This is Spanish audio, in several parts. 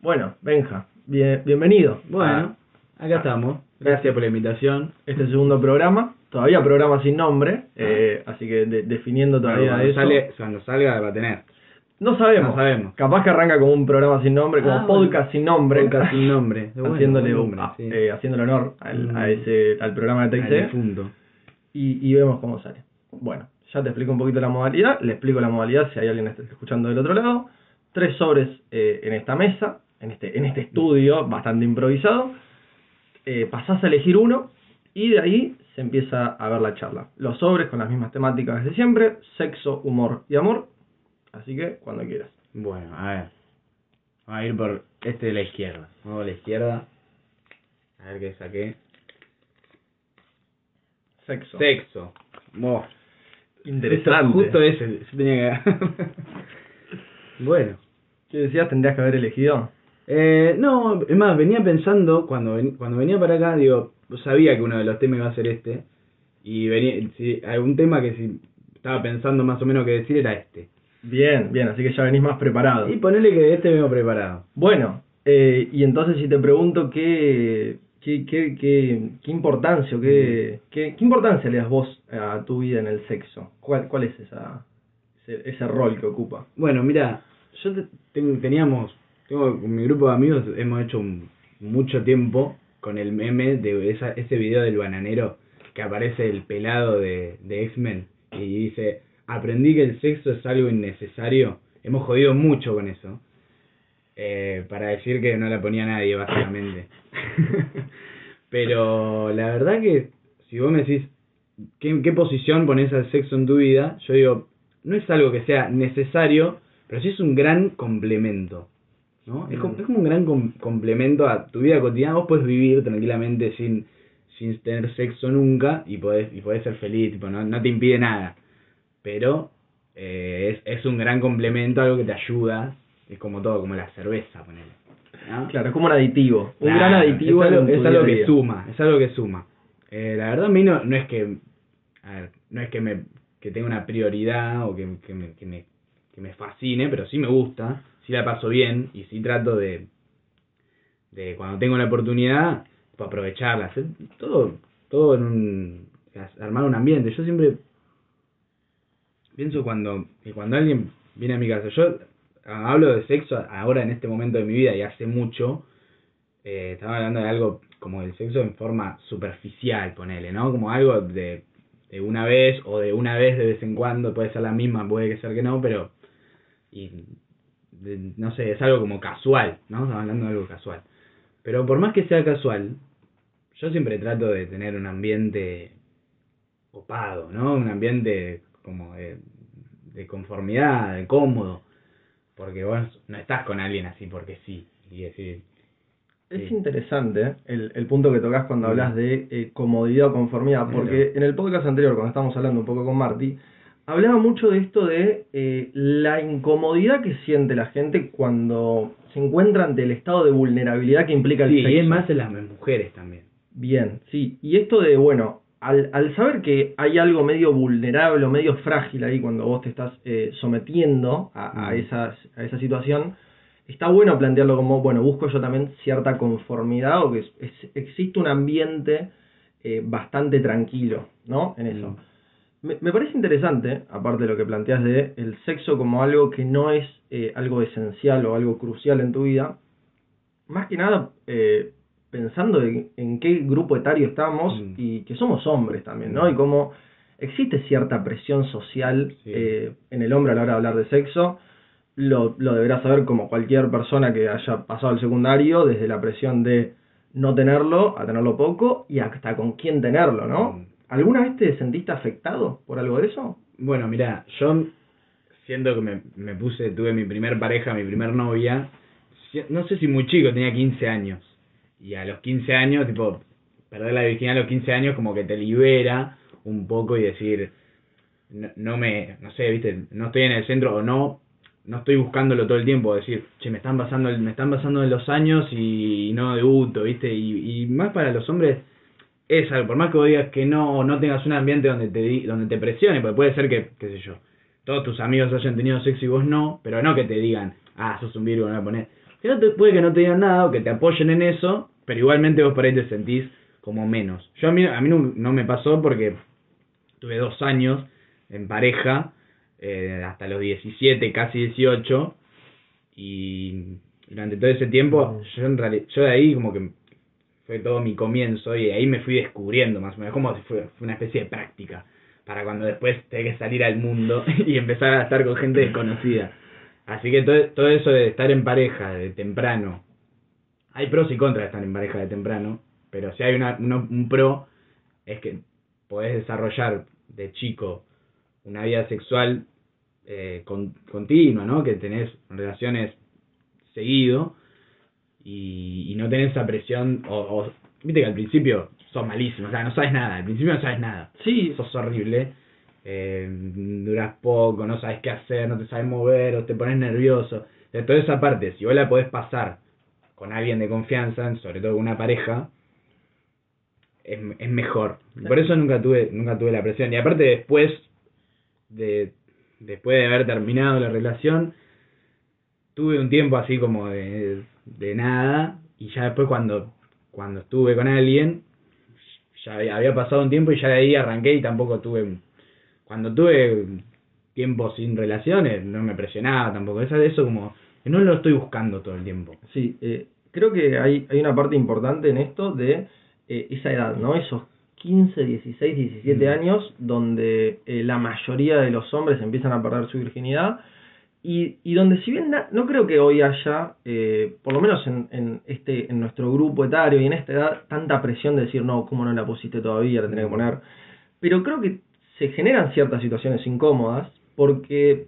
Bueno, Benja, bien, bienvenido. Bueno, acá estamos. Gracias por la invitación. Este segundo programa, todavía programa sin nombre, eh, así que de- definiendo todavía cuando, eso. sale, cuando salga va a tener. No sabemos. No sabemos. Capaz que arranca como un programa sin nombre, como Ah, podcast sin nombre. Podcast sin nombre. Bueno, haciéndole, buen nombre, ah, sí. eh, haciéndole honor al, a Mm. ese, al programa de Al TIC difunto. y, y vemos cómo sale. Bueno, ya te explico un poquito la modalidad, le explico la modalidad si hay alguien está escuchando del otro lado. Tres sobres eh, en esta mesa, en este, en este estudio bastante improvisado. Eh, pasás a elegir uno y de ahí se empieza a ver la charla. Los sobres con las mismas temáticas de siempre, sexo, humor y amor. Así que cuando quieras. Bueno, a ver. Vamos a ir por este de la izquierda. Vamos a la izquierda. A ver qué saqué. Sexo. Sexo. Buah. Interesante. Justo, justo ese. Yo tenía que bueno. ¿Qué decías? ¿Tendrías que haber elegido? Eh, no, es más, venía pensando, cuando, ven- cuando venía para acá, digo, sabía que uno de los temas iba a ser este. Y venía, si, algún tema que si estaba pensando más o menos que decir era este. Bien, bien, así que ya venís más preparado. Y ponerle que este vengo preparado. Bueno, eh, y entonces si te pregunto qué, qué, qué, qué, qué importancia o qué, qué, qué importancia le das vos a tu vida en el sexo, ¿cuál, cuál es esa, ese, ese rol que ocupa? Bueno, mira, yo te- ten- teníamos, tengo con mi grupo de amigos, hemos hecho un- mucho tiempo con el meme de esa, ese video del bananero que aparece el pelado de, de X-Men y dice, aprendí que el sexo es algo innecesario. Hemos jodido mucho con eso. Eh, para decir que no la ponía nadie, básicamente. Pero la verdad que si vos me decís, ¿qué, ¿qué posición pones al sexo en tu vida? Yo digo, no es algo que sea necesario, pero sí es un gran complemento. ¿No? Es, como, es como un gran com- complemento a tu vida cotidiana. Vos puedes vivir tranquilamente sin, sin tener sexo nunca y podés, y podés ser feliz, tipo, no, no te impide nada. Pero eh, es, es un gran complemento, algo que te ayuda. Es como todo, como la cerveza, ponele. ¿no? Claro, es como un aditivo, un gran aditivo es algo, es que suma, es algo que suma. Eh, la verdad a mí no, no es que, a ver, no es que me que tenga una prioridad o que, que, me, que, me, que me fascine, pero sí me gusta, sí la paso bien y sí trato de, de cuando tengo la oportunidad, tipo, aprovecharla, hacer todo, todo en un, armar un ambiente. Yo siempre pienso cuando, que cuando alguien viene a mi casa, yo hablo de sexo ahora en este momento de mi vida y hace mucho, eh, estaba hablando de algo como el sexo en forma superficial, ponele, ¿no? Como algo de, de una vez o de una vez de vez en cuando, puede ser la misma, puede que ser que no, pero, y, no sé, es algo como casual, ¿no? Estamos hablando de algo casual. Pero por más que sea casual, yo siempre trato de tener un ambiente copado, ¿no? Un ambiente como de, de conformidad, de cómodo. Porque vos no estás con alguien así porque sí. Y decir, Es interesante ¿eh? el, el punto que tocas cuando hablas de eh, comodidad o conformidad, porque en el podcast anterior, cuando estábamos hablando un poco con Marty, hablaba mucho de esto de eh, la incomodidad que siente la gente cuando se encuentra ante el estado de vulnerabilidad que implica el sí, sexo. y es más en las mujeres también. Bien, sí. Y esto de, bueno, al, al saber que hay algo medio vulnerable o medio frágil ahí cuando vos te estás eh, sometiendo a, a, Mm. esas- a esa situación, está bueno plantearlo como, bueno, busco yo también cierta conformidad o que es- es- existe un ambiente eh, bastante tranquilo, ¿no? En eso. Mm. Me, me parece interesante, aparte de lo que planteas de el sexo como algo que no es eh, algo esencial o algo crucial en tu vida, más que nada eh, pensando en, en qué grupo etario estamos Mm. y que somos hombres también, ¿no? Mm. Y cómo existe cierta presión social Sí. eh, en el hombre a la hora de hablar de sexo. Lo, lo deberá saber como cualquier persona que haya pasado el secundario, desde la presión de no tenerlo a tenerlo poco y hasta con quién tenerlo, ¿no? Mm. ¿Alguna vez te sentiste afectado por algo de eso? Bueno, mira, yo siento que me, me puse, tuve mi primer pareja, mi primer novia, no sé si muy chico, tenía 15 años. Y a los 15 años, tipo, perder la virginidad a los 15 años como que te libera un poco y decir, no, no me, no sé, viste, no estoy en el centro o no, no estoy buscándolo todo el tiempo, decir, che, me están pasando, me están pasando los años y, no debuto, viste, y, y más para los hombres es algo, por más que vos digas que no, o no tengas un ambiente donde te, donde te presione, porque puede ser que, qué sé yo, todos tus amigos hayan tenido sexo y vos no, pero no que te digan, ah, sos un virgo, no voy a poner. que no te, puede que no te digan nada o que te apoyen en eso, pero igualmente vos por ahí te sentís como menos. Yo a mí, a mí no, no me pasó porque tuve dos años en pareja, eh, hasta los 17, casi 18, y durante todo ese tiempo, yo, en reali- yo de ahí como que fue todo mi comienzo y ahí me fui descubriendo más o menos, como fue, fue una especie de práctica para cuando después tenga que salir al mundo y empezar a estar con gente desconocida. Así que todo, todo eso de estar en pareja de temprano, hay pros y contras de estar en pareja de temprano, pero si hay una, un pro es que podés desarrollar de chico una vida sexual eh, con- continua, ¿no? Que tenés relaciones seguido y, y no tenés esa presión, o, o viste que al principio sos malísimo, o sea, no sabes nada, al principio no sabes nada, Sí, sos horrible, eh, duras poco, no sabes qué hacer, no te sabes mover, o te pones nervioso, de toda esa parte, si vos la podés pasar con alguien de confianza, sobre todo con una pareja, es, es mejor. Por eso nunca tuve, nunca tuve la presión. Y aparte después de, después de haber terminado la relación, tuve un tiempo así como de, de nada, y ya después cuando, cuando estuve con alguien, ya había, pasado un tiempo y ya de ahí arranqué y tampoco tuve, cuando tuve tiempo sin relaciones, no me presionaba tampoco, eso, eso como, no lo estoy buscando todo el tiempo. Sí, eh, creo que hay, hay una parte importante en esto de eh, esa edad, ¿no? Esos 15, 16, 17 Mm. años donde eh, la mayoría de los hombres empiezan a perder su virginidad y, y donde si bien na- no creo que hoy haya, eh, por lo menos en, en, este, en nuestro grupo etario y en esta edad, tanta presión de decir, no, ¿cómo no la pusiste todavía? La tenés que poner. Pero creo que se generan ciertas situaciones incómodas porque,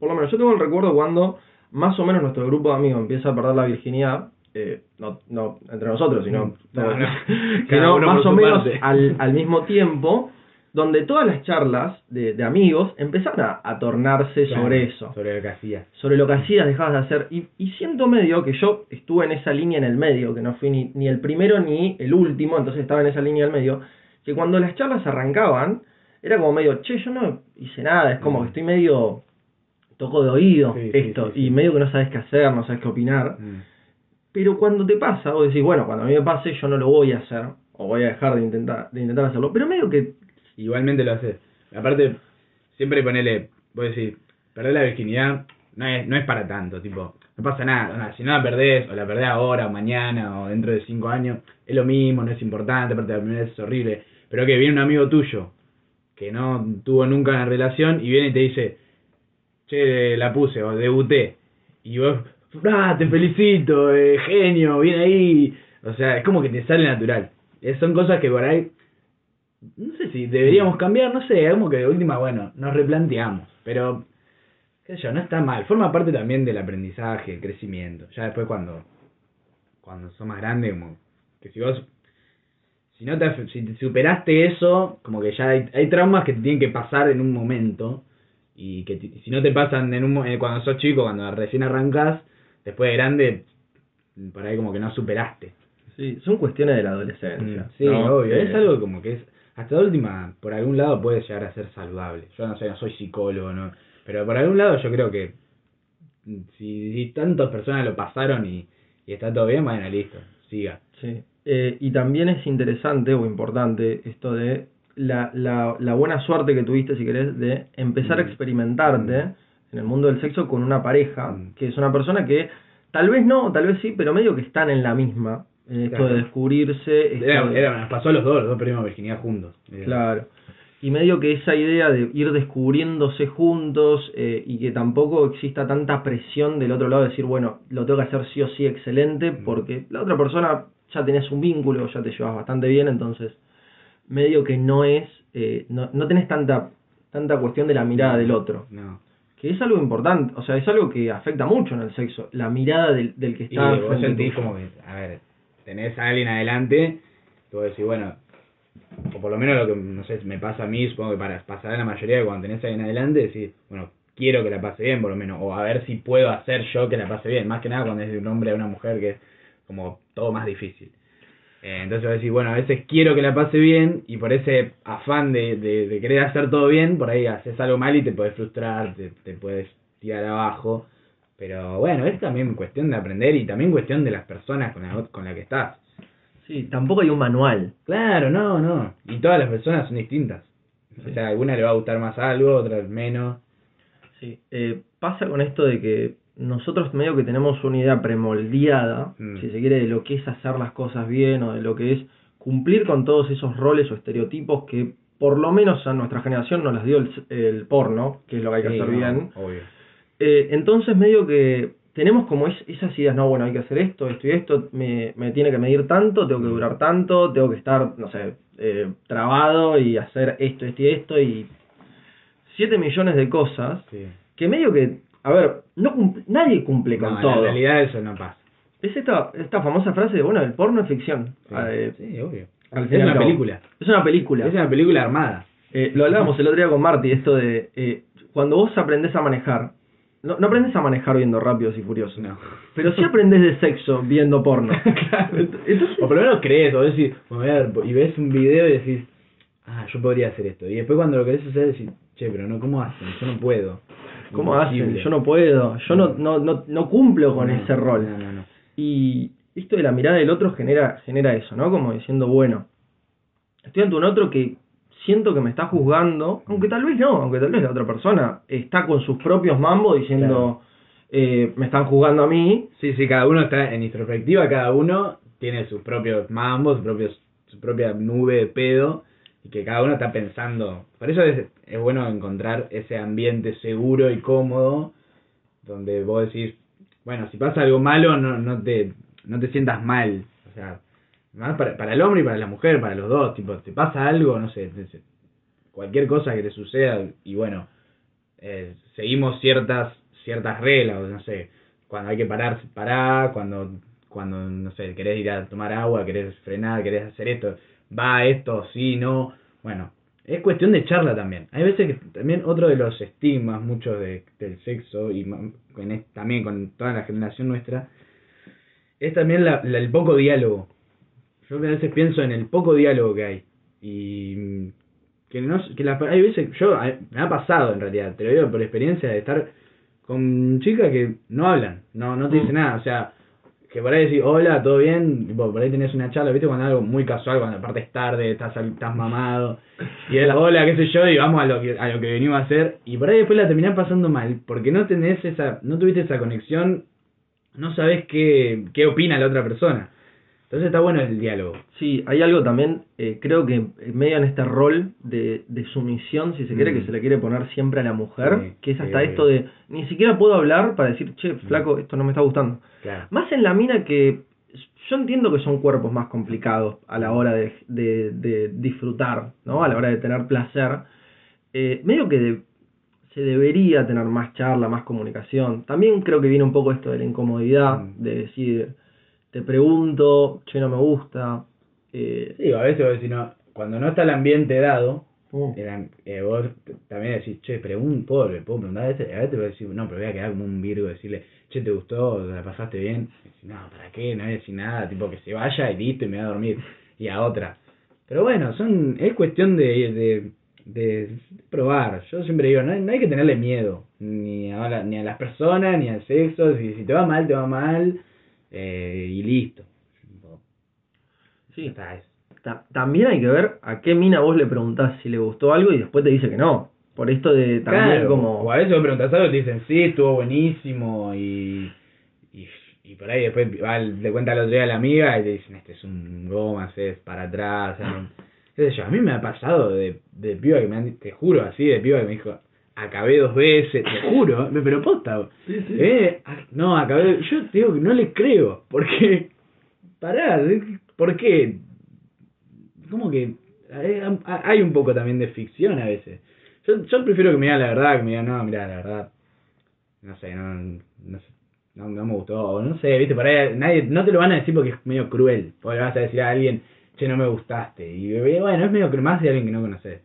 por lo menos yo tengo el recuerdo cuando más o menos nuestro grupo de amigos empieza a perder la virginidad, eh, no, no entre nosotros, sino, No, más o menos al, al mismo tiempo, donde todas las charlas de, de amigos empezaron a, a tornarse Claro, sobre eso, Sobre lo que hacía. sobre lo que hacías, dejabas de hacer, y, y siento medio que yo estuve en esa línea en el medio, que no fui ni, ni el primero ni el último, entonces estaba en esa línea del medio, que cuando las charlas arrancaban, era como medio, che, yo no hice nada, es como Mm. que estoy medio toco de oído sí, esto, sí, sí. y medio que no sabes qué hacer, no sabes qué opinar, Mm. pero cuando te pasa, vos decís, bueno, cuando a mí me pase yo no lo voy a hacer, o voy a dejar de intentar, de intentar hacerlo, pero medio que, Igualmente lo haces. Aparte, siempre ponele, vos decís, perder la virginidad no es, no es para tanto, tipo, no pasa nada, nada, si no la perdés, o la perdés ahora, o mañana, o dentro de cinco años, es lo mismo, no es importante, aparte la primera vez es horrible, pero que viene un amigo tuyo, que no tuvo nunca una relación, y viene y te dice, che, la puse, o debuté, y vos, ah, te felicito, eh, genio, bien ahí, o sea, es como que te sale natural. Son cosas que por ahí no sé si deberíamos cambiar, no sé, como que de última, bueno, nos replanteamos, pero, qué sé yo, no está mal, forma parte también del aprendizaje, el crecimiento, ya después cuando, cuando sos más grande, como, que si vos, si no te, si te superaste eso, como que ya hay, hay traumas que te tienen que pasar en un momento, y que si no te pasan en un, eh, cuando sos chico, cuando recién arrancás, después de grande, por ahí como que no superaste. sí, son cuestiones de la adolescencia. Mm, Sí, ¿no? obvio. Eh, Es algo como que es. Hasta de última, por algún lado puede llegar a ser saludable. Yo no sé, no soy psicólogo, ¿no? Pero por algún lado yo creo que. mm, Si, si tantas personas lo pasaron y, y está todo bien, bueno, listo, siga. Sí. Eh, y también es interesante o importante esto de la, la, la buena suerte que tuviste, si querés, de empezar a Mm. experimentarte en el mundo del sexo con una pareja, Mm. que es una persona que tal vez no, tal vez sí, pero medio que están en la misma. En esto Claro. de descubrirse. esto Era, de- era- nos pasó a los dos, los dos perdimos virginidad juntos. Eh, Claro. Y medio que esa idea de ir descubriéndose juntos eh, y que tampoco exista tanta presión del otro lado de decir, bueno, lo tengo que hacer sí o sí excelente, Mm. porque la otra persona ya tenés un vínculo, ya te llevas bastante bien, entonces medio que no es, eh, no, no tenés tanta, tanta cuestión de la mirada del otro, No. que es algo importante, o sea, es algo que afecta mucho en el sexo, la mirada del, del que Y está vos enfrente sentís como que, a ver, tenés a alguien adelante, tú decís, bueno, o por lo menos lo que, no sé, me pasa a mí, supongo que para pasar a la mayoría de cuando tenés a alguien adelante, decís, bueno, quiero que la pase bien, por lo menos, o a ver si puedo hacer yo que la pase bien, más que nada cuando es de un hombre a una mujer, que es como todo más difícil. Eh, entonces vos decís, bueno, a veces quiero que la pase bien, y por ese afán de, de, de querer hacer todo bien, por ahí haces algo mal y te puedes frustrar, te, te puedes tirar abajo, Pero bueno, es también cuestión de aprender y también cuestión de las personas con la, con la que estás. Sí, tampoco hay un manual. Claro, no, no. Y todas las personas son distintas. O sea, a alguna le va a gustar más algo, a otra menos. Sí, eh, pasa con esto de que nosotros medio que tenemos una idea premoldeada, Mm. si se quiere, de lo que es hacer las cosas bien o de lo que es cumplir con todos esos roles o estereotipos que por lo menos a nuestra generación nos las dio el, el porno, que es lo que hay que Sí, hacer no, bien. Obvio. Eh, entonces medio que tenemos como es- esas ideas, no, bueno, hay que hacer esto, esto y esto, me, me tiene que medir tanto, tengo que durar tanto, tengo que estar, no sé, eh, trabado y hacer esto, esto y esto y 7 millones de cosas Sí. que medio que, a ver, no cum- nadie cumple con No, en todo. la realidad eso no pasa. Es esta, esta famosa frase de, bueno, el porno es ficción. Sí, Eh, sí, obvio. al Es una película. Es una película. Es una película armada. Eh, lo hablábamos el otro día con Marty, esto de, eh, cuando vos aprendés a manejar, no, no aprendes a manejar viendo Rápidos y Furiosos, No. pero sí aprendes de sexo viendo porno. Claro. Entonces, O por lo menos crees, o decís, y ves un video y decís, ah, yo podría hacer esto. Y después cuando lo querés hacer decís, che, pero no, ¿cómo hacen? Yo no puedo. ¿cómo hacen? Yo no puedo, yo no, no, no, no cumplo con No, ese rol. No, no, no. Y esto de la mirada del otro genera, genera eso, ¿no? Como diciendo, bueno, estoy ante un otro que siento que me está juzgando, aunque tal vez no, aunque tal vez la otra persona está con sus propios mambos diciendo, eh, me están juzgando a mí. Sí, sí, cada uno está en introspectiva, cada uno tiene sus propios mambos, sus propios, su propia nube de pedo, y que cada uno está pensando. Por eso es, es bueno encontrar ese ambiente seguro y cómodo, donde vos decís, bueno, si pasa algo malo, no, no te no te sientas mal. O sea, más para, para el hombre y para la mujer, para los dos, tipo, te pasa algo, no sé, cualquier cosa que te suceda, y bueno, eh, seguimos ciertas ciertas reglas, no sé, cuando hay que parar, parar, cuando, cuando, no sé, querés ir a tomar agua, querés frenar, querés hacer esto, va esto, sí, no, bueno, es cuestión de charla también. Hay veces que también otro de los estigmas, muchos de, del sexo, y con también con toda la generación nuestra, es también la, la- el poco diálogo. Yo a veces pienso en el poco diálogo que hay. Y mm, que no que las hay veces yo me ha pasado en realidad te lo digo por experiencia de estar con chicas que no hablan no no te dicen nada. O sea que por ahí decís hola todo bien tipo, por ahí tenés una charla viste cuando algo muy casual cuando aparte es tarde estás estás mamado. Y es hola qué sé yo y vamos a lo que a lo que venimos a hacer. Y por ahí después la terminás pasando mal porque no tenés esa no tuviste esa conexión no sabés qué qué opina la otra persona entonces está bueno el diálogo Sí, hay algo también, eh, creo que medio en este rol de, de sumisión, si se quiere, Mm. que se le quiere poner siempre a la mujer, Sí, que es hasta esto de, ni siquiera puedo hablar para decir, che, flaco, esto no me está gustando. claro Más en la mina que yo entiendo que son cuerpos más complicados a la hora de, de, de disfrutar, ¿no? A la hora de tener placer. Eh, medio que de- se debería tener más charla, más comunicación. También creo que viene un poco esto de la incomodidad, Mm. de decir, te pregunto, che, no me gusta. Eh, Sí, a veces decís, no, cuando no está el ambiente dado, mm, eran, eh, vos también decís, che, pregun ¿puedo, le puedo preguntar? A veces, a veces voy a decir, no, pero voy a quedar como un virgo, decirle, che, ¿te gustó? ¿La pasaste bien? Y decís, no, ¿para qué? No voy a decir nada, tipo que se vaya y listo y me voy a dormir. Y a otra. Pero bueno, son es cuestión de, de, de probar. Yo siempre digo, no no hay que tenerle miedo, ni a, la- ni a las personas, ni al sexo. Si, si te va mal, te va mal, eh, y listo. sí. Está, es- Ta- también hay que ver a qué mina vos le preguntás si le gustó algo y después te dice que no. Por esto de también Claro, como... O a veces vos preguntas algo y te dicen, sí, estuvo buenísimo y, y, y por ahí después va, le cuenta el otro día a la amiga y te dicen, este es un goma, es para atrás. o sea, qué sé yo, a mí me ha pasado de, de piba que me han, te juro así, de piba que me dijo, acabé dos veces, te juro, me- pero posta. Sí, sí. Eh, no, acabé, yo te digo que no le creo, porque, pará, ¿por qué? Como que hay, un poco también de ficción a veces. Yo, yo prefiero que me diga la verdad, que me diga, no, mira, la verdad, no sé, no, no, sé, no, no me gustó, o no sé, viste, por ahí nadie, no te lo van a decir porque es medio cruel, porque le vas a decir a alguien, che, no me gustaste, y eh, bueno, es medio más de alguien que no conoces.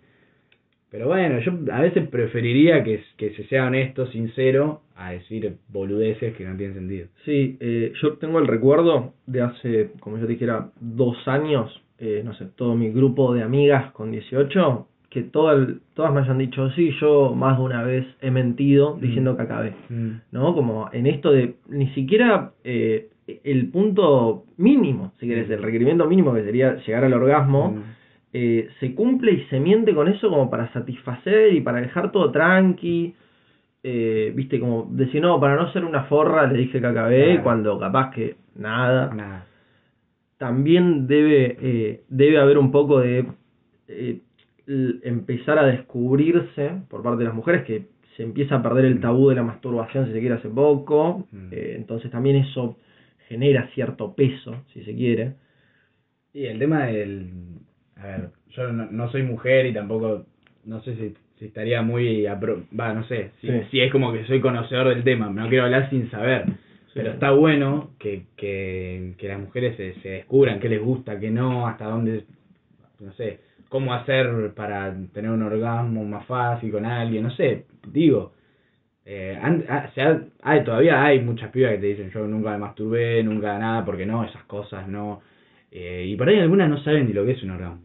Pero bueno, yo a veces preferiría que, que se sea honesto, sincero, a decir boludeces que no tienen sentido. Sí, eh, yo tengo el recuerdo de hace, como yo te dijera, dos años, eh, no sé, todo mi grupo de amigas con 18, que todas todas me hayan dicho, sí, yo más de una vez he mentido diciendo que acabé. Mm. ¿no? Como en esto de ni siquiera eh, el punto mínimo, si querés, el requerimiento mínimo que sería llegar al orgasmo, Mm. Eh, se cumple y se miente con eso como para satisfacer y para dejar todo tranqui. Eh, Viste, como decir, no, para no ser una forra le dije que acabé, Claro. cuando capaz que nada. Nada. También debe, eh, debe haber un poco de empezar a descubrirse por parte de las mujeres que se empieza a perder el tabú de la masturbación, si se quiere, hace poco. Mm. Entonces también eso genera cierto peso, si se quiere. Y el tema del... A ver, yo no, no soy mujer y tampoco... No sé si, si estaría muy... apro- Va, no sé. Si, Sí. si es como que soy conocedor del tema. No quiero hablar sin saber. Pero está bueno que, que, que las mujeres se, se descubran qué les gusta, qué no, hasta dónde... No sé. Cómo hacer para tener un orgasmo más fácil con alguien. No sé. Digo... Eh, han- se ha- hay, todavía hay muchas pibas que te dicen yo nunca me masturbé, nunca nada, porque no, esas cosas no. Eh, y por ahí algunas no saben ni lo que es un orgasmo.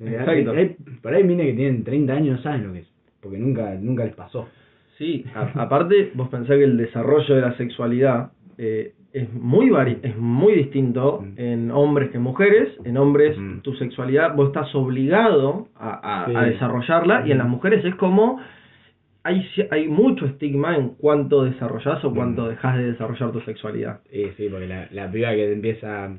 Eh, Exacto. hay- por ahí mines que tienen 30 años no saben lo que es, porque nunca nunca les pasó. Sí, a- aparte vos pensás que el desarrollo de la sexualidad eh, es muy vari es muy distinto Mm. en hombres que en mujeres. En hombres Mm. tu sexualidad vos estás obligado a, a- Sí. a desarrollarla y en las mujeres es como hay, hay mucho estigma en cuánto desarrollás o cuánto Mm. dejas de desarrollar tu sexualidad. Sí, sí, porque la, la piba que te empieza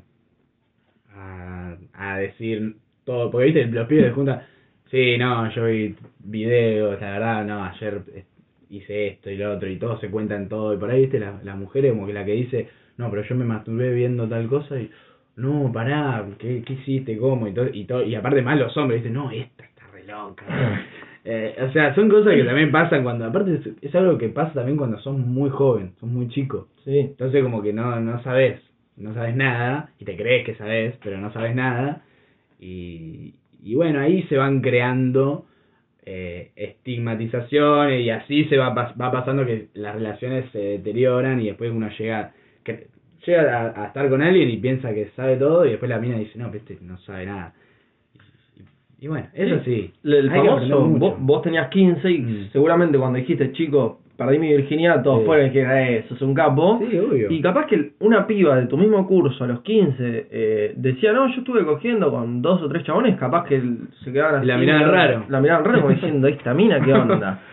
a, a decir todo, porque viste, los pibes de junta, sí, no, yo vi videos, la verdad, no, ayer hice esto y lo otro, y todos se cuentan todo, y por ahí, viste, la, la mujer es como que la que dice, no, pero yo me masturbé viendo tal cosa, y no, pará, ¿qué, qué hiciste? ¿Cómo? Y, todo, y, todo, y aparte más los hombres dicen, no, esta está re loca. Eh, o sea, son cosas que también pasan cuando, aparte es, es algo que pasa también cuando sos muy joven, sos muy chico. Sí, Entonces como que no, no sabes, no sabes nada, y te crees que sabes, pero no sabes nada. Y, y bueno, ahí se van creando eh, estigmatizaciones y así se va, va pasando que las relaciones se deterioran y después uno llega que, llega a, a estar con alguien y piensa que sabe todo y después la mina dice, no, pero este no sabe nada. Y, y bueno, eso sí. El famoso, mucho. vos, vos tenías 15 y Mm. seguramente cuando dijiste, chico, perdí mi virginidad, todos Sí. fueron dijeron, eh, sos un capo. Sí, obvio. Y capaz que una piba de tu mismo curso a los 15 eh, decía, no, yo estuve cogiendo con dos o tres chabones, capaz que se quedaban Y la así, miraban raro. La miraban raro como diciendo, esta mina, ¿qué onda?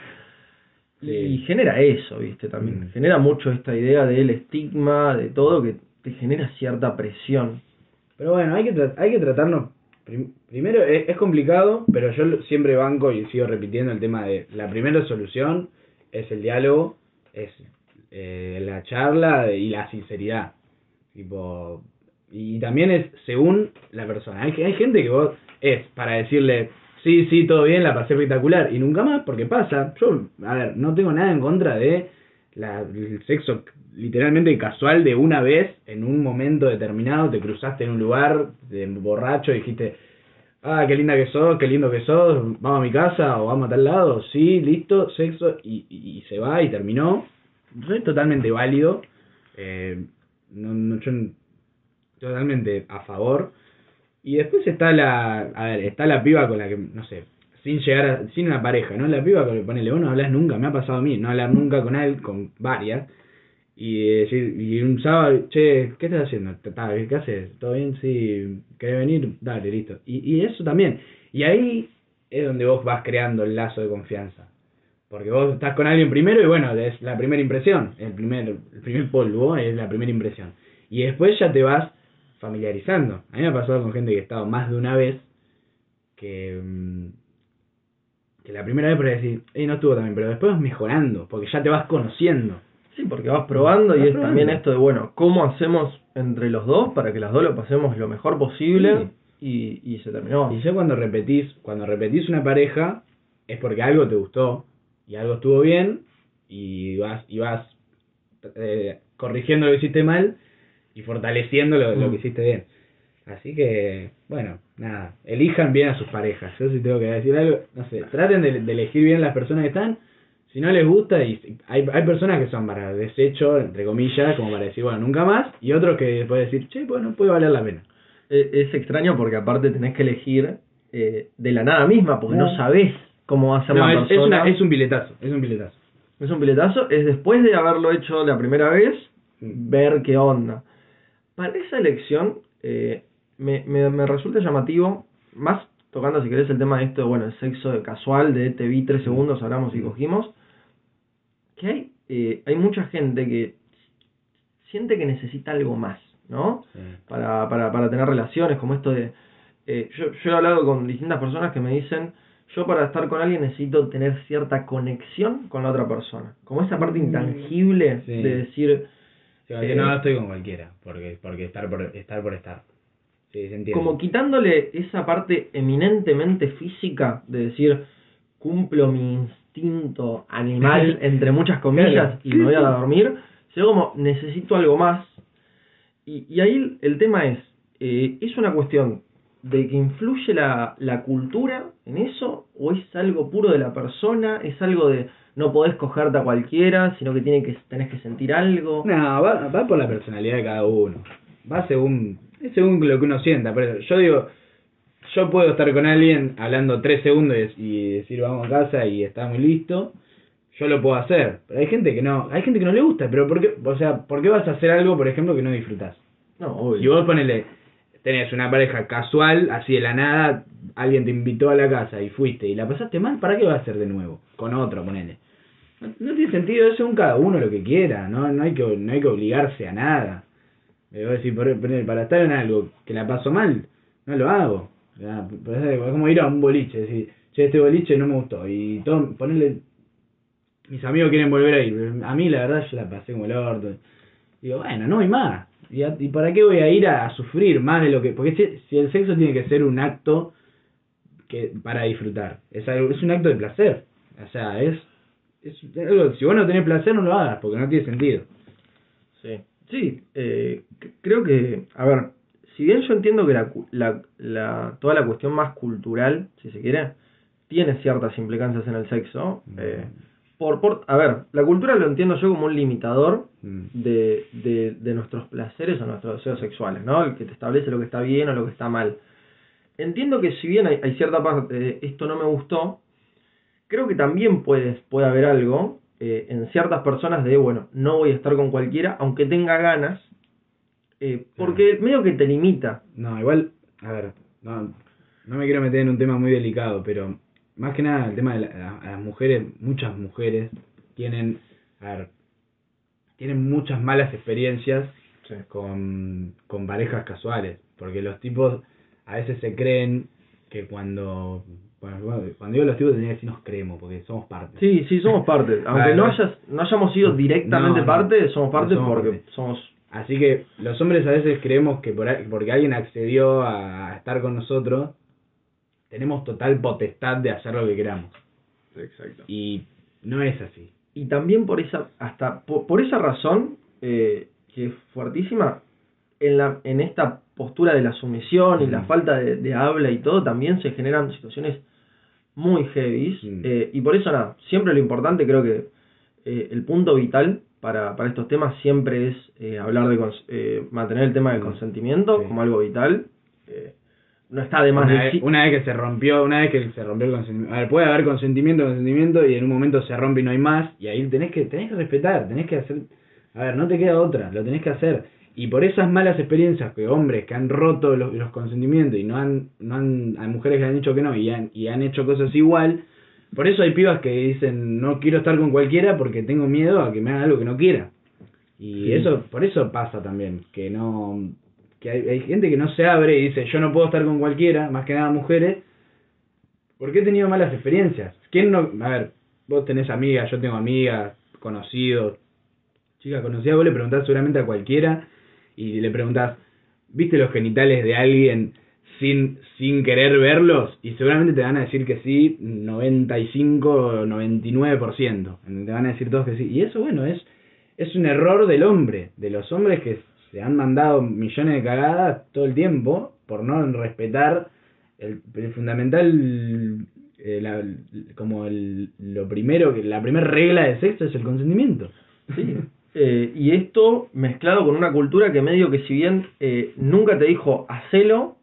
Sí. Y genera eso, viste, también. Mm. Genera mucho esta idea del estigma, de todo, que te genera cierta presión. Pero bueno, hay que, tra- hay que tratarnos. prim- primero, es, es complicado, pero yo siempre banco y sigo repitiendo el tema de la primera solución es el diálogo, es eh, la charla y la sinceridad. Tipo, y también es según la persona. Hay, hay gente que vos es para decirle, sí, sí, todo bien, la pasé espectacular, y nunca más, porque pasa. Yo, a ver, no tengo nada en contra de la, el sexo literalmente casual de una vez, en un momento determinado, te cruzaste en un lugar de borracho y dijiste, ah, qué linda que sos, qué lindo que sos, vamos a mi casa o vamos a tal lado, sí, listo, sexo, y, y, se va y terminó. Es totalmente válido. Eh, no, no, yo totalmente a favor. Y después está la, a ver, está la piba con la que, no sé, sin llegar a, sin una pareja, ¿no? La piba con la que ponele, vos no hablas nunca, me ha pasado a mí, no hablar nunca con él, con varias, y decir, y un sábado, che, ¿qué estás haciendo? ¿Qué haces? ¿Todo bien? Sí, ¿querés venir? Dale, listo. Y, y eso también. Y ahí es donde vos vas creando el lazo de confianza. Porque vos estás con alguien primero y bueno, es la primera impresión, el primer, el primer polvo es la primera impresión. Y después ya te vas familiarizando. A mí me ha pasado con gente que he estado más de una vez que, mm, que la primera vez por decir, eh, no estuvo también, pero después vas mejorando, porque ya te vas conociendo. Sí, porque vas probando y Vas es probando. también esto de, bueno, ¿cómo hacemos entre los dos para que las dos lo pasemos lo mejor posible? Y, y se terminó. Y ya cuando repetís, cuando repetís una pareja, es porque algo te gustó y algo estuvo bien y vas, y vas eh, corrigiendo lo que hiciste mal y fortaleciendo lo, lo Mm. que hiciste bien. Así que, bueno, nada, elijan bien a sus parejas. Yo sí tengo que decir algo, no sé, traten de, de elegir bien las personas que están. Si no les gusta, y hay, hay personas que son para desecho, entre comillas, como para decir, bueno, nunca más, y otros que pueden decir, che, bueno, puede valer la pena. E- Es extraño porque aparte tenés que elegir eh, de la nada misma, porque no, No. sabés cómo va a ser No, la es, es una- es un biletazo, es un biletazo. Es un piletazo, es después de haberlo hecho la primera vez, Mm. ver qué onda. Para esa elección, eh, me, me, me resulta llamativo, más tocando si querés el tema de esto, bueno, el sexo casual, de te vi tres segundos, hablamos y Mm. cogimos, que hay, eh, hay mucha gente que siente que necesita algo más, ¿no? para, para, para tener relaciones, como esto de... eh, yo, yo he hablado con distintas personas que me dicen, yo para estar con alguien necesito tener cierta conexión con la otra persona. Como esa parte intangible Sí. de decir, Sí, que Eh, no estoy con cualquiera, porque, porque estar por estar por estar. Sí, se entiende. como quitándole esa parte eminentemente física de decir, cumplo mi instinto animal, entre muchas comillas, y me voy a dormir, sino como necesito algo más. Y, y ahí el, tema es, eh, ¿es una cuestión de que influye la, la cultura en eso? ¿O es algo puro de la persona? ¿Es algo de no podés cogerte a cualquiera, sino que, tiene que tenés que sentir algo? No, va, va por la personalidad de cada uno. Va según, es según lo que uno sienta. Por eso, yo digo, yo puedo estar con alguien hablando tres segundos y, y decir vamos a casa y está muy listo. Yo lo puedo hacer. Pero hay gente que no, hay gente que no le gusta. Pero ¿por qué, o sea, ¿por qué vas a hacer algo, por ejemplo, que no disfrutás? No, obvio. Si vos ponele, tenés una pareja casual, así de la nada, alguien te invitó a la casa y fuiste y la pasaste mal, ¿para qué vas a hacer de nuevo? Con otro, ponele. No, no tiene sentido, eso es cada uno lo que quiera, no, no, hay, que, no hay que obligarse a nada. Me voy a decir, por- ponele, para estar en algo que la paso mal, no lo hago. Ya, pues Es como ir a un boliche, decir, che, este boliche no me gustó. Y todo, ponerle, mis amigos quieren volver a ir, a mí la verdad yo la pasé como el orto. Digo, bueno, no hay más. ¿Y, a- y para qué voy a ir a, a sufrir más de lo que.? Porque si, si el sexo tiene que ser un acto que para disfrutar, es, algo, es un acto de placer. O sea, es, es algo. Si vos no tenés placer, no lo hagas, porque no tiene sentido. Sí, sí eh, creo que, a ver, si bien yo entiendo que la, la, la, toda la cuestión más cultural, si se quiere, tiene ciertas implicancias en el sexo, eh, por, por, a ver, la cultura lo entiendo yo como un limitador Mm. de, de, de nuestros placeres o nuestros deseos sexuales, ¿no? El que te establece lo que está bien o lo que está mal. Entiendo que si bien hay, hay cierta parte de esto no me gustó, creo que también puedes, puede haber algo eh, en ciertas personas de, bueno, no voy a estar con cualquiera, aunque tenga ganas, eh, porque medio que te limita. No, igual, a ver, no, no me quiero meter en un tema muy delicado, pero más que nada el tema de la- a las mujeres, muchas mujeres tienen, a ver, tienen muchas malas experiencias con, con parejas casuales, porque los tipos a veces se creen que cuando, bueno, cuando digo los tipos tenía que decir nos creemos, porque somos parte. Sí, sí, somos parte. Aunque no, hayas, no hayamos sido directamente No, no. parte, somos parte Somos porque parte. somos... Así que los hombres a veces creemos que por, porque alguien accedió a estar con nosotros, tenemos total potestad de hacer lo que queramos. Exacto. Y no es así. y también por esa hasta por, por esa razón eh, que es fuertísima en la en esta postura de la sumisión y la Mm. falta de, de habla y todo también se generan situaciones muy heavy Mm. eh, y por eso nada siempre lo importante creo que eh, el punto vital para, para estos temas siempre es eh, hablar de eh, mantener el tema del consentimiento Sí. como algo vital eh, no está de más Una vez, una vez que se rompió, una vez que se rompió el consentimiento. A ver, puede haber consentimiento, consentimiento, y en un momento se rompe y no hay más, y ahí tenés que, tenés que respetar, tenés que hacer. A ver, no te queda otra, lo tenés que hacer. Y por esas malas experiencias que hombres que han roto los, los consentimientos y no han, no han, hay mujeres que han dicho que no y han, y han hecho cosas igual, por eso hay pibas que dicen no quiero estar con cualquiera porque tengo miedo a que me haga algo que no quiera. Y Sí. eso, por eso pasa también, que no, que hay, hay gente que no se abre y dice yo no puedo estar con cualquiera, más que nada mujeres, porque he tenido malas experiencias. ¿Quién no? A ver, vos tenés amigas, yo tengo amigas, conocidos, chicas conocidas, vos le preguntás seguramente a cualquiera y le preguntás, ¿viste los genitales de alguien sin, sin querer verlos? Y seguramente te van a decir que sí, 95 o 99%. Te van a decir todos que sí. Y eso, bueno, es, es un error del hombre, de los hombres que se han mandado millones de cagadas todo el tiempo por no respetar el, fundamental, eh, la- como el, lo primero, la primera regla de sexo es el consentimiento. Sí. Eh, y esto mezclado con una cultura que medio que si bien eh, nunca te dijo hacelo,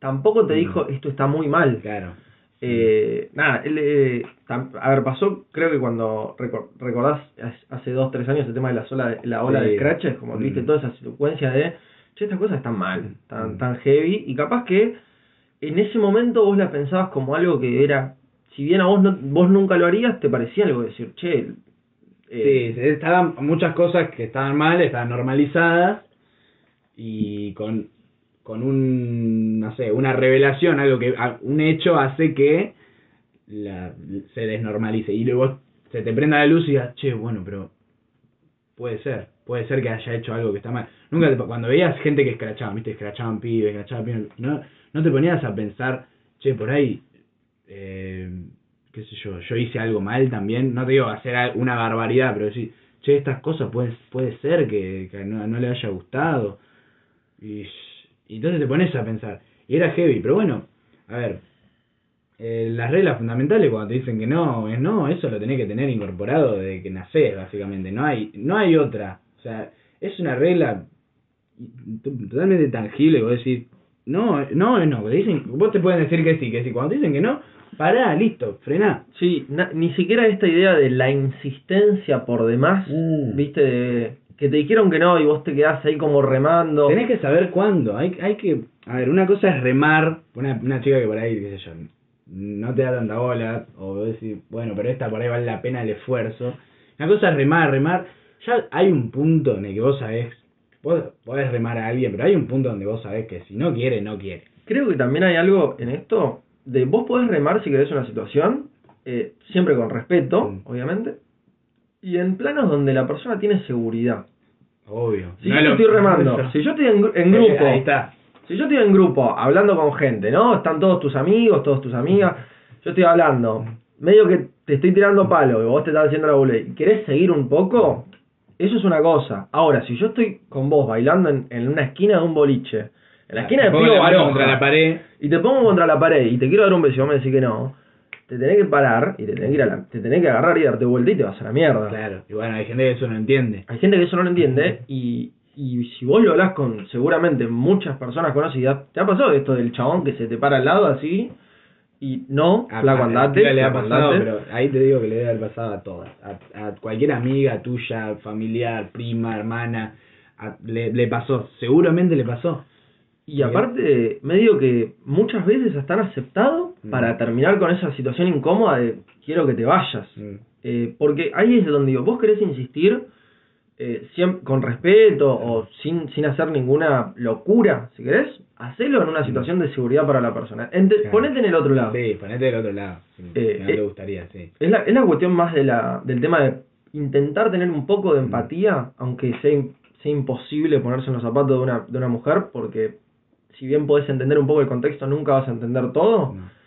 tampoco te Mm. dijo esto está muy mal. Claro. Eh, nada, él, eh, tam- a ver, pasó, creo que cuando recor- recordás hace- hace dos, tres años el tema de la, sola, la ola Sí. de scratches, como Mm. viste toda esa secuencia de, che, estas cosas están mal, tan, Mm. tan heavy, y capaz que en ese momento vos la pensabas como algo que era, si bien a vos no, vos nunca lo harías, te parecía algo de decir, che, eh, Sí, estaban muchas cosas que estaban mal, estaban normalizadas y con, con un, no sé, una revelación, algo que, un hecho hace que la, se desnormalice y luego se te prenda la luz y digas, che, bueno, pero puede ser, puede ser que haya hecho algo que está mal. Nunca te- cuando veías gente que escrachaban, viste, escrachaban pibes, escrachaban pibes, no, no te ponías a pensar, che, por ahí, eh, qué sé yo, yo hice algo mal también, no te digo hacer una barbaridad, pero decir, che, estas cosas puede, puede ser que, que no, no le haya gustado. Y, y entonces te pones a pensar, y era heavy, pero bueno, a ver, eh, las reglas fundamentales cuando te dicen que no, es no, eso lo tenés que tener incorporado desde que nacés, básicamente, no hay, no hay otra, o sea, es una regla totalmente tangible, vos decís, no, no, no, te dicen, vos te pueden decir que sí, que sí, cuando te dicen que no, pará, listo, frená. Sí, na- ni siquiera esta idea de la insistencia por demás, Mm. viste, de que te dijeron que no y vos te quedás ahí como remando. Tenés que saber cuándo, hay, hay que, a ver, una cosa es remar, una, una chica que por ahí, qué sé yo, no te da tanta bola, o decís, bueno, pero esta por ahí vale la pena el esfuerzo. Una cosa es remar, remar, ya hay un punto en el que vos sabés, vos podés remar a alguien, pero hay un punto donde vos sabés que si no quiere, no quiere. Creo que también hay algo en esto de vos podés remar si querés una situación, eh, siempre con respeto, Mm. obviamente, y en planos donde la persona tiene seguridad. Obvio. Si No yo estoy remando, eso. si yo estoy en, en Eh, grupo, Ahí está. si yo estoy en grupo hablando con gente, ¿no? Están todos tus amigos, todas tus amigas, yo estoy hablando, medio que te estoy tirando palo y vos te estás haciendo la y querés seguir un poco, eso es una cosa. Ahora, si yo estoy con vos bailando en, en una esquina de un boliche, en la esquina de Te pongo Pío contra la pared. y te pongo contra la pared y te quiero dar un beso y vos me decís que no, te tenés que parar y te tenés que, ir a la- te tenés que agarrar y darte vuelta y te vas a la mierda. Claro, y bueno, hay gente que eso no entiende. Hay gente que eso no lo entiende y, y si vos lo hablas con seguramente muchas personas conocidas, ¿te ha pasado esto del chabón que se te para al lado así y no, A- flaco a- andate, le ha pasado, pero ahí te digo que le debe haber pasado a todas. A, a cualquier amiga tuya, familiar, prima, hermana, a- le, le pasó. Seguramente le pasó. Y aparte, medio que muchas veces están aceptado Mm. para terminar con esa situación incómoda de quiero que te vayas. Mm. Eh, porque ahí es donde digo, vos querés insistir eh, con respeto o sin, sin hacer ninguna locura, si querés, hacelo en una situación de seguridad para la persona. Ente- Claro. Ponete en el otro lado. Sí, ponete del otro lado. Eh, no eh, te gustaría, sí. Es la, es la cuestión más de la, del tema de intentar tener un poco de empatía, aunque sea, sea imposible ponerse en los zapatos de una, de una mujer, porque si bien podés entender un poco el contexto, nunca vas a entender todo. No.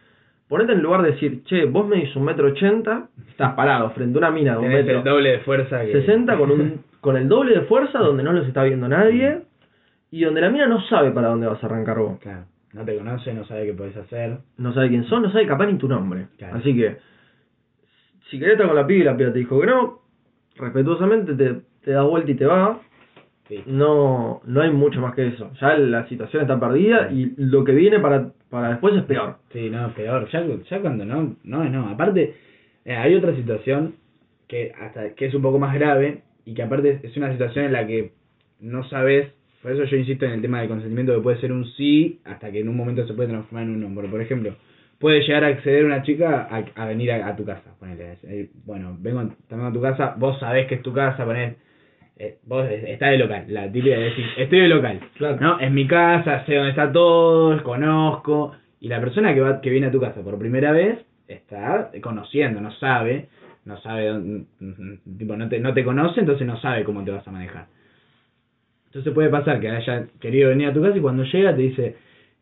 Ponete en lugar de decir, che, vos me un metro ochenta, estás parado frente a una mina de un Tenés metro el doble de fuerza que... 60 con, un, con el doble de fuerza donde no los está viendo nadie y donde la mina no sabe para dónde vas a arrancar vos. Claro, no te conoce, no sabe qué podés hacer. No sabe quién son, no sabe capaz ni tu nombre. Claro. Así que, si querés estar con la piba y la piba te dijo que no, respetuosamente te, te das vuelta y te va. Sí. No, no hay mucho más que eso. Ya la situación está perdida y lo que viene para, para después es peor. Sí, no, peor. Ya, ya cuando no, no es no. Aparte, eh, hay otra situación que hasta que es un poco más grave y que aparte es una situación en la que no sabes, por eso yo insisto en el tema del consentimiento que puede ser un sí hasta que en un momento se puede transformar en un no. Por, ejemplo, puede llegar a acceder una chica a, a venir a, a tu casa, ponele. eh, bueno, vengo también a tu casa, vos sabés que es tu casa, ponele. Eh, vos estás de local, la típica de decir, estoy de local. Claro. ¿no? Es mi casa, sé dónde está todo, conozco. Y la persona que va que viene a tu casa por primera vez está conociendo, no sabe, no sabe, dónde- tipo, no te, no te conoce, entonces no sabe cómo te vas a manejar. Entonces puede pasar que haya querido venir a tu casa y cuando llega te dice,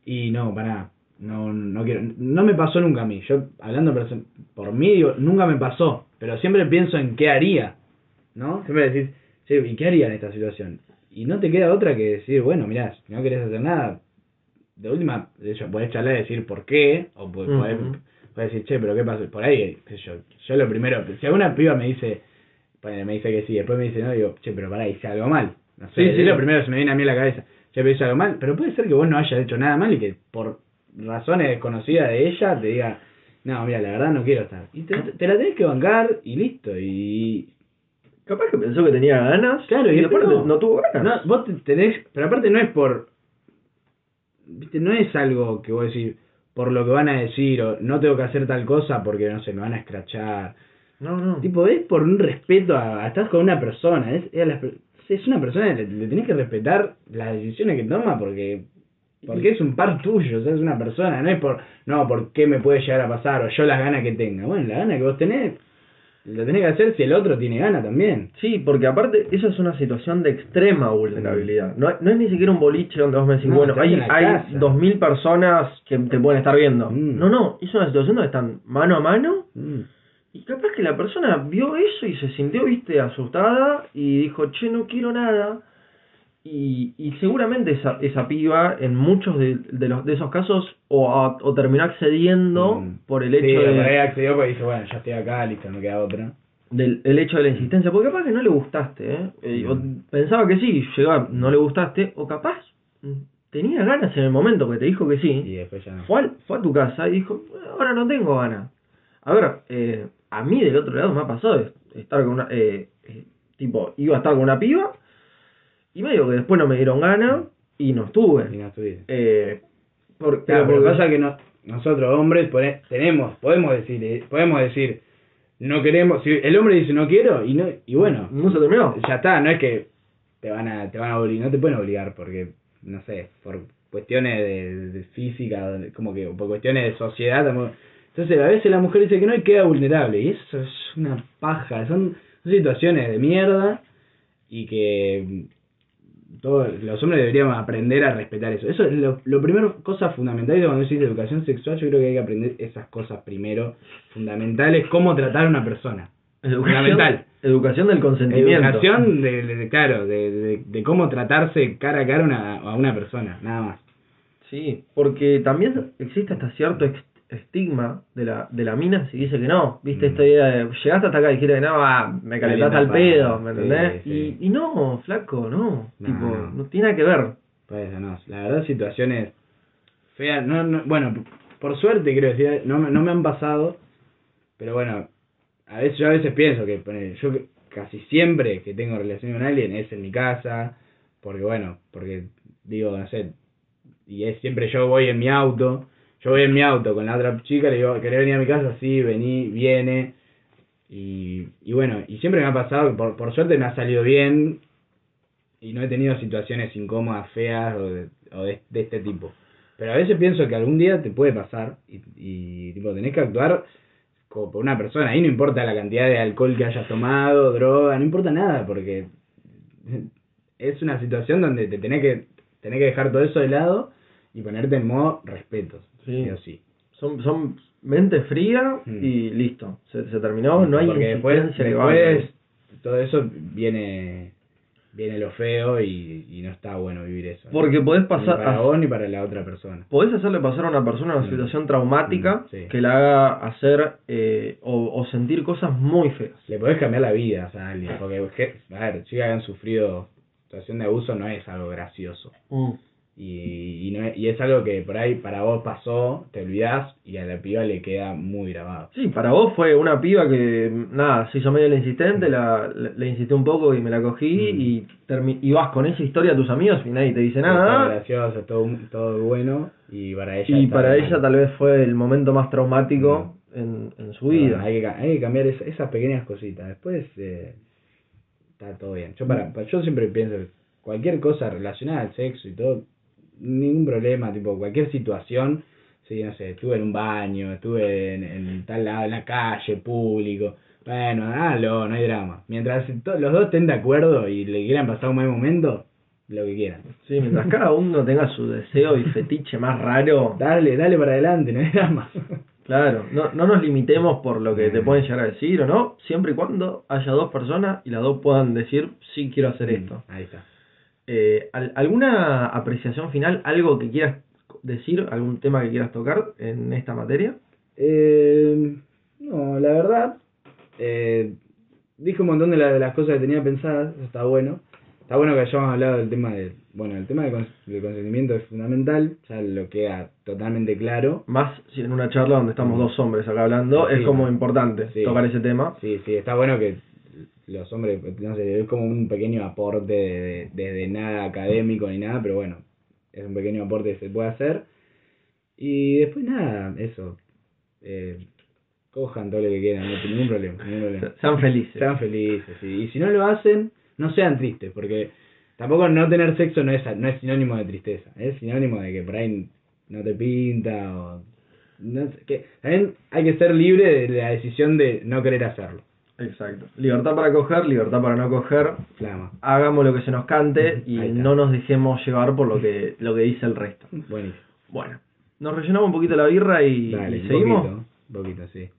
y no, para no, no quiero, no me pasó nunca a mí. Yo, hablando perso- por mí, digo, nunca me pasó, pero siempre pienso en qué haría, ¿no? Siempre decís, "Che, ¿y qué haría en esta situación? Y no te queda otra que decir, bueno, mirá, si no querés hacer nada, de última, de hecho, podés charlar y decir por qué, o po- podés, Ujú. podés decir, che, pero qué pasó, por ahí, qué sé yo, yo lo primero, si alguna piba me dice, me dice que sí, después me dice no, digo, che, pero pará, hice algo mal, no sé, Sí, sí. lo primero que se me viene a mí a la cabeza, che, pero hice algo mal, pero puede ser que vos no hayas hecho nada mal y que por razones desconocidas de ella te diga, no, mira, la verdad no quiero estar. Y te, te la tenés que bancar y listo. Y Capaz que pensó que tenía ganas. Claro, y, y después no. tuvo ganas. No, vos te- tenés, pero aparte no es por, viste, no es algo que vos decís, por lo que van a decir, o no tengo que hacer tal cosa porque, no sé, me van a escrachar. no, no. Tipo, es por un respeto a, estás con una persona, es, es, a las per- es una persona, le, le tenés que respetar las decisiones que toma porque, porque es un par tuyo, o sea, es una persona, no es por, no, por qué me puede llegar a pasar, o yo las ganas que tenga. Bueno, la gana que vos tenés, lo tenés que hacer si el otro tiene ganas también. Sí, porque aparte eso es una situación de extrema vulnerabilidad. No, no es ni siquiera un boliche donde vos me decís, No, bueno, hay, hay casa. dos mil personas que te pueden estar viendo. Mm. No, no, es una situación donde están mano a mano Mm. y capaz que la persona vio eso y se sintió, viste, asustada y dijo, che, no quiero nada. Y, y seguramente esa, esa piba en muchos de, de, los, de esos casos o, a- o terminó accediendo Mm. por el hecho Sí, de... ahí accedió porque dice, bueno, ya estoy acá, listo, no queda otra. del el hecho de la insistencia, porque capaz que no le gustaste, ¿eh? Eh, o pensaba que sí, llegó, no le gustaste, o capaz mm, tenía ganas en el momento que te dijo que Y sí, después ya no. fue, al- fue a tu casa y dijo, ahora no tengo ganas. A ver, eh, a mí del otro lado me ha pasado estar con una, eh, eh, tipo, iba a estar con una piba y medio que después no me dieron ganas y no Y estuve. no estuviste. Eh, por- Claro, pero pero porque- pasa que no, nosotros hombres pone- tenemos, podemos decir, eh, podemos decir, no queremos, si el hombre dice no quiero, y no, y bueno, no se terminó. ya está, no es que te van a, te van a obligar, no te pueden obligar porque, no sé, por cuestiones de, de física, como que por cuestiones de sociedad, entonces a veces la mujer dice que no y queda vulnerable, y eso es una paja, son, son situaciones de mierda y que todos los hombres deberíamos aprender a respetar eso. Eso es lo, lo primero, cosa fundamental, cuando decís de educación sexual, yo creo que hay que aprender esas cosas primero, fundamentales, cómo tratar a una persona. Fundamental. Educación del consentimiento. Educación, de, de- de- claro, de, de, de cómo tratarse cara a cara una, a una persona, nada más. Sí, porque también existe hasta cierto estigma de la, de la mina si dice que no. Viste, Mm. esta idea de llegaste hasta acá y dijiste que no, ah, me calentaste al pedo. ¿me entendés? sí. Y, y no, flaco, no. No, tipo, no. no tiene nada que ver. Pues no, la verdad situaciones feas, no, no, bueno, por suerte quiero decir, no, me- no me han pasado, pero bueno, a veces yo a veces pienso que yo casi siempre que tengo relación con alguien es en mi casa, porque bueno, porque digo, no sé, y es siempre yo voy en mi auto, yo voy en mi auto con la otra chica, le digo, ¿querés venir a mi casa? Sí, vení, viene, y, y bueno, y siempre me ha pasado, por, por suerte me ha salido bien, y no he tenido situaciones incómodas, feas o de, o de, este tipo. Pero a veces pienso que algún día te puede pasar y, y tipo, tenés que actuar como por una persona. Ahí no importa la cantidad de alcohol que hayas tomado, droga, no importa nada, porque es una situación donde te tenés que, tenés que dejar todo eso de lado y ponerte en modo respeto. Sí. Sí o sí. Son, son mente fría Mm. y listo. Se, se terminó, no hay porque después, que después todo eso viene viene lo feo y, y no está bueno vivir eso. ¿no? Porque podés Ni pasar... para a- vos ni para la otra persona. Podés hacerle pasar a una persona una Mm. situación traumática Mm, sí. que la haga hacer eh, o, o sentir cosas muy feas. Le podés cambiar la vida o sea, a alguien, porque, que- a ver, que han sufrido situación de abuso no es algo gracioso. Mm. Y, y, no es, y es algo que por ahí para vos pasó, te olvidás y a la piba le queda muy grabado. Sí, para vos fue una piba que, nada, se hizo medio la insistente, la, le, le insistí un poco y me la cogí Mm. y, termi- y vas con esa historia a tus amigos y nadie te dice nada. gracioso, todo, todo bueno y para ella Y está para mal. ella tal vez fue el momento más traumático en, en su Bueno, vida. hay, que, hay que cambiar esa- esas pequeñas cositas. Después eh, está todo bien. Yo para, pa- yo siempre pienso cualquier cosa relacionada al sexo y todo, ningún problema, tipo cualquier situación. Sí, no sé, estuve en un baño, estuve en, en tal lado, en la calle, público. Bueno, hágalo, no hay drama. Mientras los dos estén de acuerdo y le quieran pasar un buen momento, lo que quieran. Sí, mientras cada uno tenga su deseo y fetiche más raro, Dale, dale para adelante, no hay drama. claro, no, no nos limitemos por lo que te pueden llegar a decir o no, siempre y cuando haya dos personas y las dos puedan decir, sí quiero hacer esto. Ahí está. Eh, ¿al- ¿Alguna apreciación final, algo que quieras decir, algún tema que quieras tocar en esta materia? Eh, no, la verdad, eh, dije un montón de, la- de las cosas que tenía pensadas, eso está bueno. Está bueno que hayamos hablado del tema de, bueno, el tema del, cons- consentimiento es fundamental, ya lo queda totalmente claro. Más si en una charla donde estamos dos hombres acá hablando, Sí, es como importante Sí. tocar ese tema. Sí, sí, está bueno que los hombres, no sé, es como un pequeño aporte de- de- desde nada académico ni nada, pero bueno, es un pequeño aporte que se puede hacer. Y después nada, eso. Eh, cojan todo lo que quieran, no ningún problema, ningún problema. Sean felices. Sean felices, sí. Y si no lo hacen, no sean tristes, porque tampoco no tener sexo no es, no es sinónimo de tristeza, es sinónimo de que por ahí no te pinta o... No, sé, que también hay que ser libre de la decisión de no querer hacerlo. Exacto. Libertad para coger, libertad para no coger. Flama. Hagamos lo que se nos cante y no nos dejemos llevar por lo que, lo que dice el resto. Buenísimo. Bueno, nos rellenamos un poquito la birra y, Dale, y un seguimos. poquito, un poquito, sí.